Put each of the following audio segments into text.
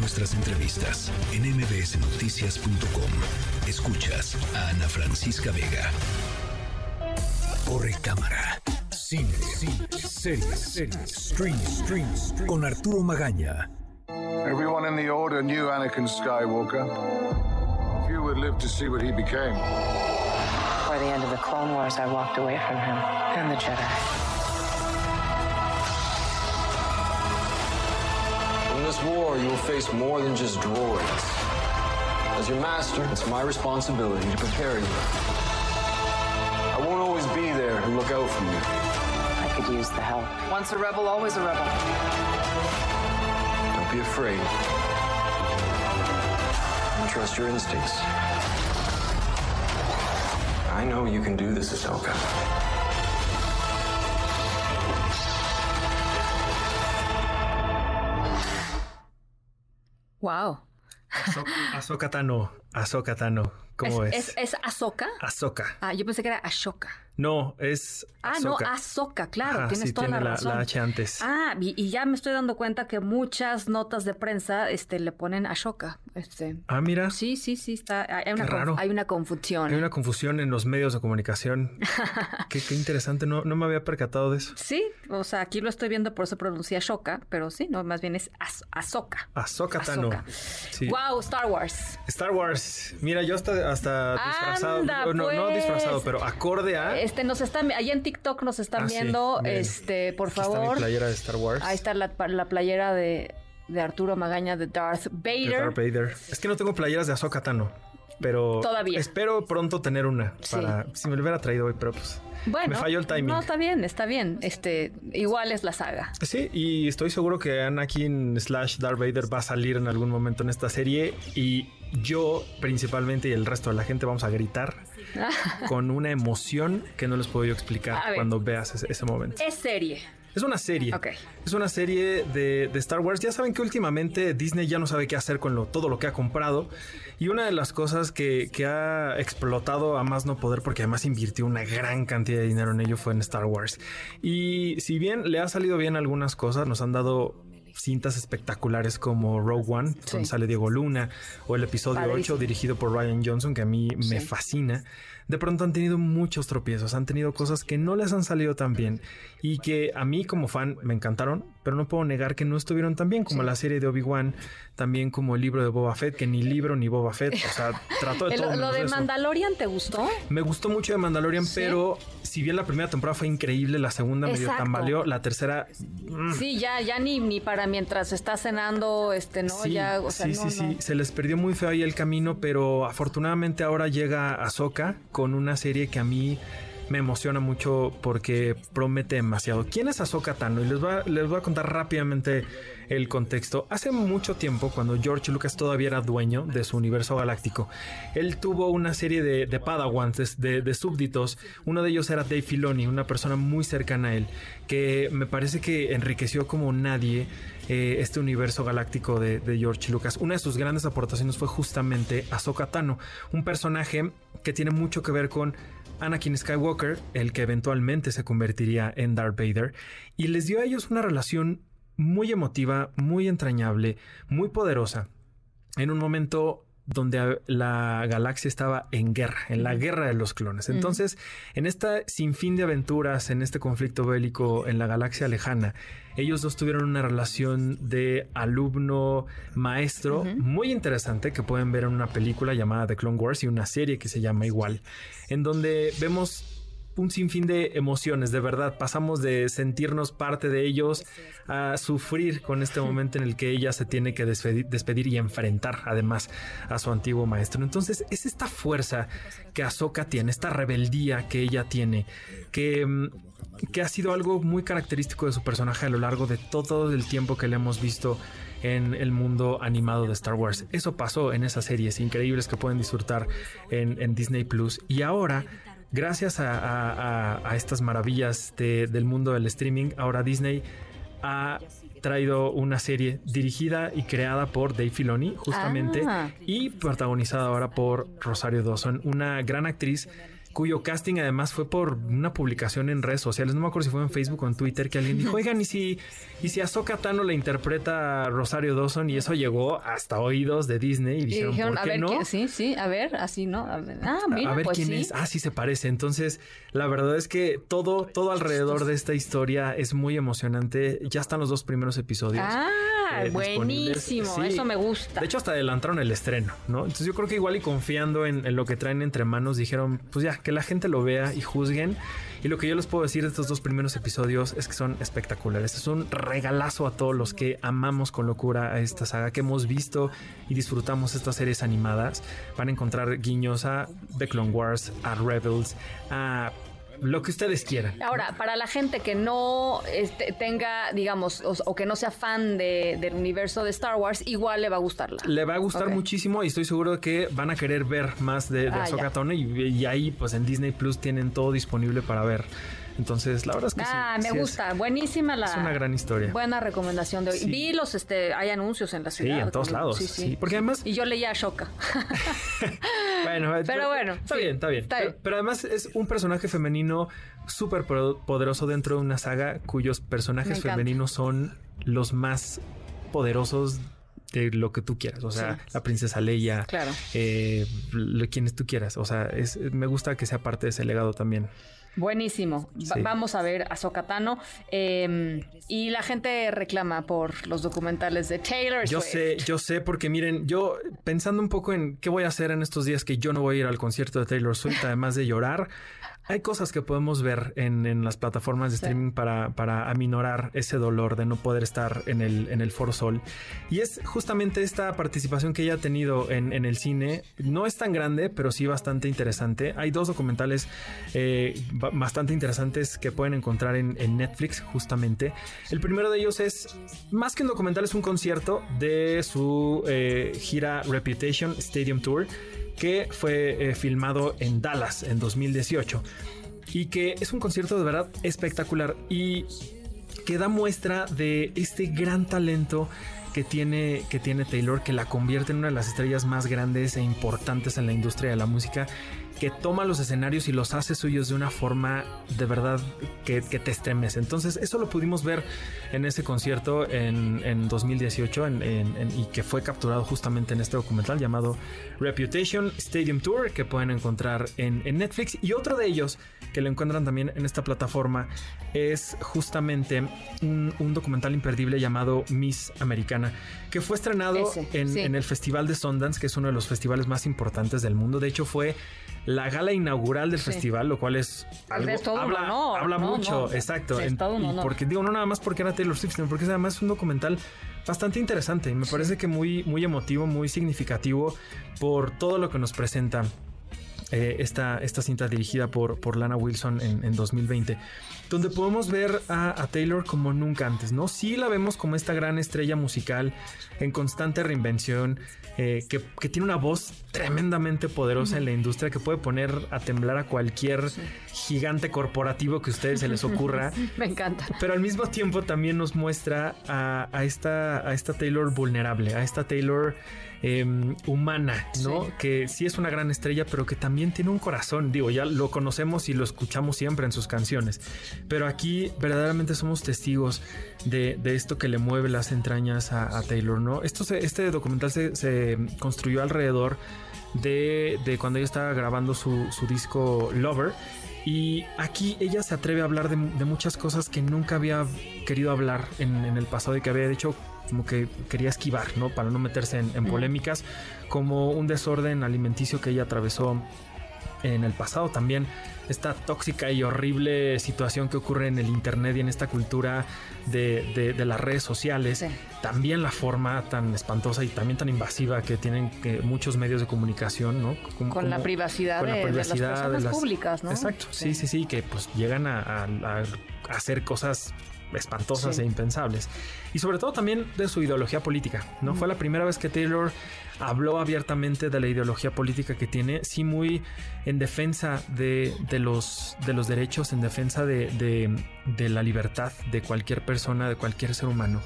nuestras entrevistas en mbsnoticias.com. Escuchas a Ana Francisca Vega. Corre cámara. Cine, cine, series, series, stream, stream, stream. Con Arturo Magaña. Everyone in the Order knew Anakin Skywalker. Few would live to see what he became. By the end of the Clone Wars, I walked away from him and the Jedi. This war, you will face more than just droids. As your master, it's my responsibility to prepare you. I won't always be there to look out for you. I could use the help. Once a rebel, always a rebel. Don't be afraid. And trust your instincts. I know you can do this, Ahsoka. Wow. Ahsoka Tano. Ahsoka Tano. ¿Cómo es? ¿Es, es Ahsoka? Ahsoka. Ah, yo pensé que era Ashoka. No, es. Ah, no, Ahsoka, claro, Ajá, tienes sí, toda tiene la razón. la H antes. Ah, y, y ya me estoy dando cuenta que muchas notas de prensa este, le ponen Ashoka. Este. Ah, mira. Sí, sí, sí, está. Hay una, Qué conf- raro. hay una confusión. Hay una confusión en los medios de comunicación. qué, qué interesante, no, no me había percatado de eso. Sí, o sea, aquí lo estoy viendo, por eso pronuncia Ashoka, pero sí, no, más bien es Ahsoka. Ahsoka Tano. Sí. Wow, Star Wars. Star Wars. Mira, yo hasta, hasta disfrazado. Anda, no, no pues. disfrazado, pero acorde a. Este, nos están, allá en TikTok nos están Ah, viendo, este, por Aquí está mi favor. playera de Star Wars. Ahí está la, la playera de, de Arturo Magaña de Darth de Vader. Darth Vader. Es que no tengo playeras de Ahsoka Tano. Pero Todavía. espero pronto tener una Sí. para si me lo hubiera traído hoy, pero pues Bueno, me falló el timing. No, está bien, está bien. Este, igual es la saga. Sí, y estoy seguro que Anakin slash Darth Vader va a salir en algún momento en esta serie y yo principalmente y el resto de la gente vamos a gritar con una emoción que no les puedo yo explicar ver. cuando veas ese, ese momento. Es serie. Es una serie. Ok. Es una serie de, de Star Wars. Ya saben que últimamente Disney ya no sabe qué hacer con lo, todo lo que ha comprado. Y una de las cosas que, que ha explotado a más no poder, porque además invirtió una gran cantidad de dinero en ello, fue en Star Wars. Y si bien le ha salido bien algunas cosas, nos han dado cintas espectaculares como Rogue One, Sí. donde sale Diego Luna, o el episodio Padrísimo. 8 dirigido por Ryan Johnson, que a mí me fascina. De pronto han tenido muchos tropiezos, han tenido cosas que no les han salido tan bien y que a mí como fan me encantaron, pero no puedo negar que no estuvieron tan bien, como la serie de Obi-Wan, también como el libro de Boba Fett, que ni libro ni Boba Fett, o sea, trató de todo. lo de eso. Mandalorian te gustó? Me gustó mucho de Mandalorian, Sí. pero si bien la primera temporada fue increíble, la segunda medio Exacto. tambaleó, la tercera... mm, Sí, ya, ya ni, ni para mientras estás cenando, este, no, Sí, ya, o sea, sí, no, sí, no. sí. Se les perdió muy feo ahí el camino, pero afortunadamente ahora llega Ahsoka con una serie que a mí me emociona mucho porque promete demasiado. ¿Quién es Ahsoka Tano? Y les voy, a, les voy a contar rápidamente el contexto. Hace mucho tiempo, cuando George Lucas todavía era dueño de su universo galáctico, él tuvo una serie de, padawans, de súbditos. Uno de ellos era Dave Filoni, una persona muy cercana a él, que me parece que enriqueció como nadie eh, este universo galáctico de, George Lucas. Una de sus grandes aportaciones fue justamente Ahsoka Tano, un personaje que tiene mucho que ver con Anakin Skywalker, el que eventualmente se convertiría en Darth Vader, y les dio a ellos una relación muy emotiva, muy entrañable, muy poderosa, en un momento donde la galaxia estaba en guerra, en la guerra de los clones. Entonces, en esta sinfín de aventuras, en este conflicto bélico en la galaxia lejana, ellos dos tuvieron una relación de alumno-maestro muy interesante que pueden ver en una película llamada The Clone Wars y una serie que se llama igual, en donde vemos un sinfín de emociones, de verdad. Pasamos de sentirnos parte de ellos a sufrir con este momento en el que ella se tiene que despedir, despedir y enfrentar además a su antiguo maestro. Entonces es esta fuerza que Ahsoka tiene, esta rebeldía que ella tiene, que, mm, que ha sido algo muy característico de su personaje a lo largo de todo el tiempo que le hemos visto en el mundo animado de Star Wars. Eso pasó en esas series increíbles que pueden disfrutar en, en Disney Plus. Y ahora gracias a, a- a- a estas maravillas de- del mundo del streaming, ahora Disney ha traído una serie dirigida y creada por Dave Filoni, justamente, Ah. y protagonizada ahora por Rosario Dawson, una gran actriz cuyo casting además fue por una publicación en redes sociales, no me acuerdo si fue en Facebook o en Twitter, que alguien dijo, oigan, ¿y si, y si Ahsoka Tano la interpreta Rosario Dawson? Y eso llegó hasta oídos de Disney y dijeron, ¿por a qué ver, no? ¿quién- sí, sí, a ver, así, ¿no? A ver, ah, mira, a ver pues quién sí. es. Ah, sí se parece. Entonces, la verdad es que todo, todo alrededor de esta historia es muy emocionante. Ya están los dos primeros episodios. Ah, eh, buenísimo, Sí. eso me gusta. De hecho, hasta adelantaron el estreno, ¿no? Entonces yo creo que igual y confiando en, en lo que traen entre manos, dijeron, pues ya, que la gente lo vea y juzguen. Y lo que yo les puedo decir de estos dos primeros episodios es que son espectaculares. Es un regalazo a todos los que amamos con locura a esta saga, que hemos visto y disfrutamos estas series animadas. Van a encontrar guiños a The Clone Wars, a Rebels, a lo que ustedes quieran. Ahora, para la gente que no este, tenga, digamos, o, o que no sea fan de- del universo de Star Wars, igual le va a gustarla. Le va a gustar muchísimo y estoy seguro de que van a querer ver más de, de Ah, Ahsoka ya. Tano y, y ahí pues en Disney Plus tienen todo disponible para ver. Entonces, la verdad es que sí, Ah, me sí es- gusta, buenísima la. es una gran historia. Buena recomendación de hoy. Sí. Vi los, este, hay anuncios en la Sí, ciudad. en todos lados. Sí, Sí, sí. porque además Y yo leía a Shoka. Bueno, Pero bueno, Está sí, bien, está bien. está pero, bien. pero además es un personaje femenino súper poderoso dentro de una saga cuyos Me personajes femeninos son los más poderosos de lo que tú quieras. O sea, Sí. la princesa Leia, Claro. eh, lo- quienes tú quieras. O sea, es, me gusta que sea parte de ese legado también. Buenísimo. Sí. vamos a ver a Sokatano. y la gente reclama por los documentales de Taylor Yo Swift. sé, yo sé, porque miren, yo pensando un poco en qué voy a hacer en estos días que yo no voy a ir al concierto de Taylor Swift, además de llorar, hay cosas que podemos ver en, en las plataformas de Sí. streaming para, para aminorar ese dolor de no poder estar en el, en el Foro Sol. Y es justamente esta participación que ella ha tenido en, en el cine. No es tan grande, pero sí bastante interesante. Hay dos documentales eh, bastante interesantes que pueden encontrar en, Netflix, justamente. El primero de ellos es, más que un documental, es un concierto de su eh, gira Reputation Stadium Tour, que fue eh, filmado en Dallas en 2018 y que es un concierto de verdad espectacular y que da muestra de este gran talento que tiene, que tiene Taylor, que la convierte en una de las estrellas más grandes e importantes en la industria de la música, que toma los escenarios y los hace suyos de una forma de verdad que, que te estremece. Entonces, eso lo pudimos ver en ese concierto en, en 2018 en- en- en- y que fue capturado justamente en este documental llamado Reputation Stadium Tour, que pueden encontrar en, en Netflix. Y otro de ellos, que lo encuentran también en esta plataforma, es justamente un, un documental imperdible llamado Miss Americana, que fue estrenado Ese, en, sí. en el Festival de Sundance, que es uno de los festivales más importantes del mundo. De hecho, fue la gala inaugural del Sí. festival, lo cual es algo Es todo habla, habla no, mucho, no. exacto. En- todo y porque digo, no nada más porque era Taylor Swift, sino porque es además un documental bastante interesante y me parece que muy, muy emotivo, muy significativo por todo lo que nos presenta eh, esta, esta cinta dirigida por, por Lana Wilson en, en 2020, donde podemos ver a, a Taylor como nunca antes, ¿no? Sí la vemos como esta gran estrella musical en constante reinvención, eh, que, que tiene una voz tremendamente poderosa en la industria, que puede poner a temblar a cualquier gigante corporativo que a ustedes se les ocurra. Me encanta. Pero al mismo tiempo también nos muestra a, a esta, a esta Taylor vulnerable, a esta Taylor em, humana, ¿no? Sí. Que sí es una gran estrella, pero que también tiene un corazón. Digo, ya lo conocemos y lo escuchamos siempre en sus canciones. Pero aquí verdaderamente somos testigos de, de esto que le mueve las entrañas a, a Taylor, ¿no? Esto se- este documental se, se construyó alrededor de, de cuando ella estaba grabando su, su disco Lover. Y aquí ella se atreve a hablar de, de muchas cosas que nunca había querido hablar en, en el pasado y que había hecho como que quería esquivar, ¿no? Para no meterse en, en polémicas, como un desorden alimenticio que ella atravesó en el pasado también esta tóxica y horrible situación que ocurre en el internet y en esta cultura de, de- de las redes sociales Sí. también la forma tan espantosa y también tan invasiva que tienen que muchos medios de comunicación no Como- Con la como- privacidad, con la de, de privacidad las personas las- públicas, ¿no? Exacto, sí, sí, sí, que pues llegan a, a- a hacer cosas espantosas Sí. e impensables. Y sobre todo también de su ideología política, ¿no? Fue la primera vez que Taylor habló abiertamente de la ideología política que tiene, sí muy en defensa de, de los, de los derechos, en defensa de, de- de la libertad de cualquier persona, de cualquier ser humano.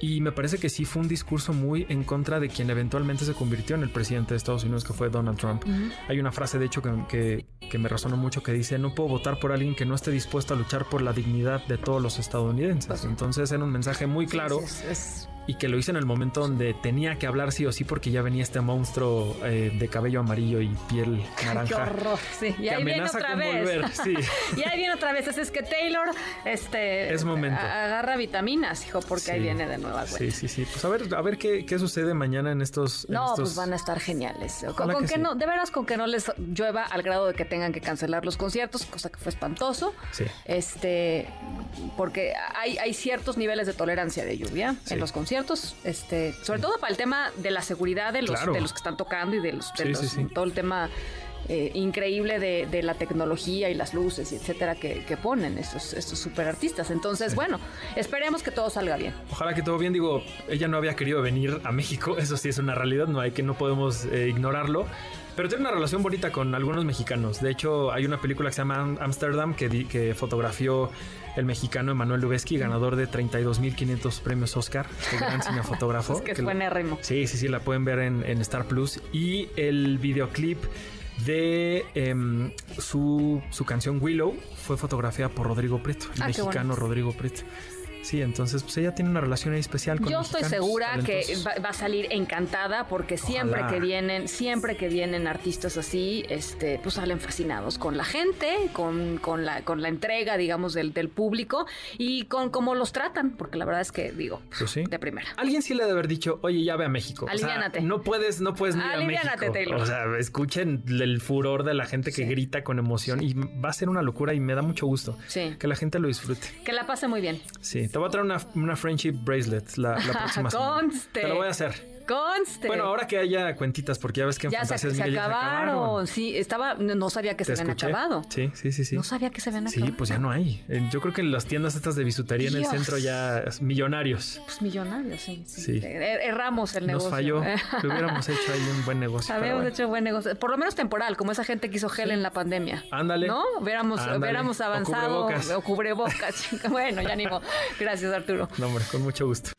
Y me parece que sí fue un discurso muy en contra de quien eventualmente se convirtió en el presidente de Estados Unidos, que fue Donald Trump. Hay una frase, de hecho, que, que, que me resonó mucho que dice, no puedo votar por alguien que no esté dispuesto a luchar por la dignidad de todos los estadounidenses. Entonces era un mensaje muy claro. Es- es- y que lo hice en el momento donde tenía que hablar sí o sí porque ya venía este monstruo eh, de cabello amarillo y piel Qué naranja. horror. Sí, y que ahí viene amenaza otra con vez. volver, sí. y ahí viene otra vez. Así es que Taylor, este. Es momento. a- Agarra vitaminas, hijo, porque ahí viene de nueva cuenta. Sí, sí, sí. Pues a ver, a ver qué, qué sucede mañana en estos. en No, estos- pues van a estar geniales. Con, que que no, de veras, con que no les llueva al grado de que tengan que cancelar los conciertos, cosa que fue espantoso. Sí. Este, porque hay, hay ciertos niveles de tolerancia de lluvia en los conciertos, este, sobre todo para el tema de la seguridad de los, Claro. de los que están tocando y de los, de Sí, los- sí, sí. todo el tema eh, increíble de, de la tecnología y las luces, y etcétera, que, que ponen estos, estos super artistas. Entonces, bueno, esperemos que todo salga bien. Ojalá que todo bien. Digo, ella no había querido venir a México. Eso sí es una realidad. No hay que no podemos eh, ignorarlo. Pero tiene una relación bonita con algunos mexicanos. De hecho, hay una película que se llama Am- Amsterdam que, di- que fotografió el mexicano Emanuel Lubezki, ganador de 32.500 premios Oscar. Este gran cinefotógrafo. Es que buenérrimo. Sí, sí, sí, la pueden ver en, en Star Plus. Y el videoclip de em, su, su canción Willow fue fotografiada por Rodrigo Prieto, el Ah, mexicano. Rodrigo Prieto. Sí, entonces pues ella tiene una relación ahí especial con Yo estoy segura que talentosos. va, va a salir encantada porque siempre Ojalá. que vienen, siempre que vienen artistas así, este, pues salen fascinados con la gente, con, con la, con la entrega, digamos, del, del público y con cómo los tratan, porque la verdad es que digo, Pues sí. de primera. Alguien sí le debe haber dicho, oye, ya ve a México. O sea, Aliviánate. no puedes, no puedes ni ir a México. Taylor. O sea, escuchen el furor de la gente que Sí. grita con emoción y va a ser una locura y me da mucho gusto Sí. que la gente lo disfrute. Que la pase muy bien. Sí, te voy a traer una, una friendship bracelet la, la próxima semana. Conste. Te lo voy a hacer. Conste. Bueno, ahora que haya cuentitas, porque ya ves que en ya se, Fantasías se Miguel ya acabaron. Sí, estaba, no sabía que se ¿Te habían escuché? acabado. Sí, sí, sí, sí. No sabía que se habían Sí, acabado. pues ya no hay. Eh, Yo creo que en las tiendas estas de bisutería en el centro ya millonarios. Pues millonarios, sí. sí. Sí. Er- Erramos el negocio. Nos falló. que hubiéramos hecho ahí un buen negocio. Habíamos bueno. hecho buen negocio. Por lo menos temporal, como esa gente que hizo gel en la pandemia. Ándale. ¿No? Hubiéramos, Ándale. hubiéramos O avanzado. cubrebocas. O cubrebocas. bueno, ya ni modo. Gracias, Arturo. No, hombre, con mucho gusto.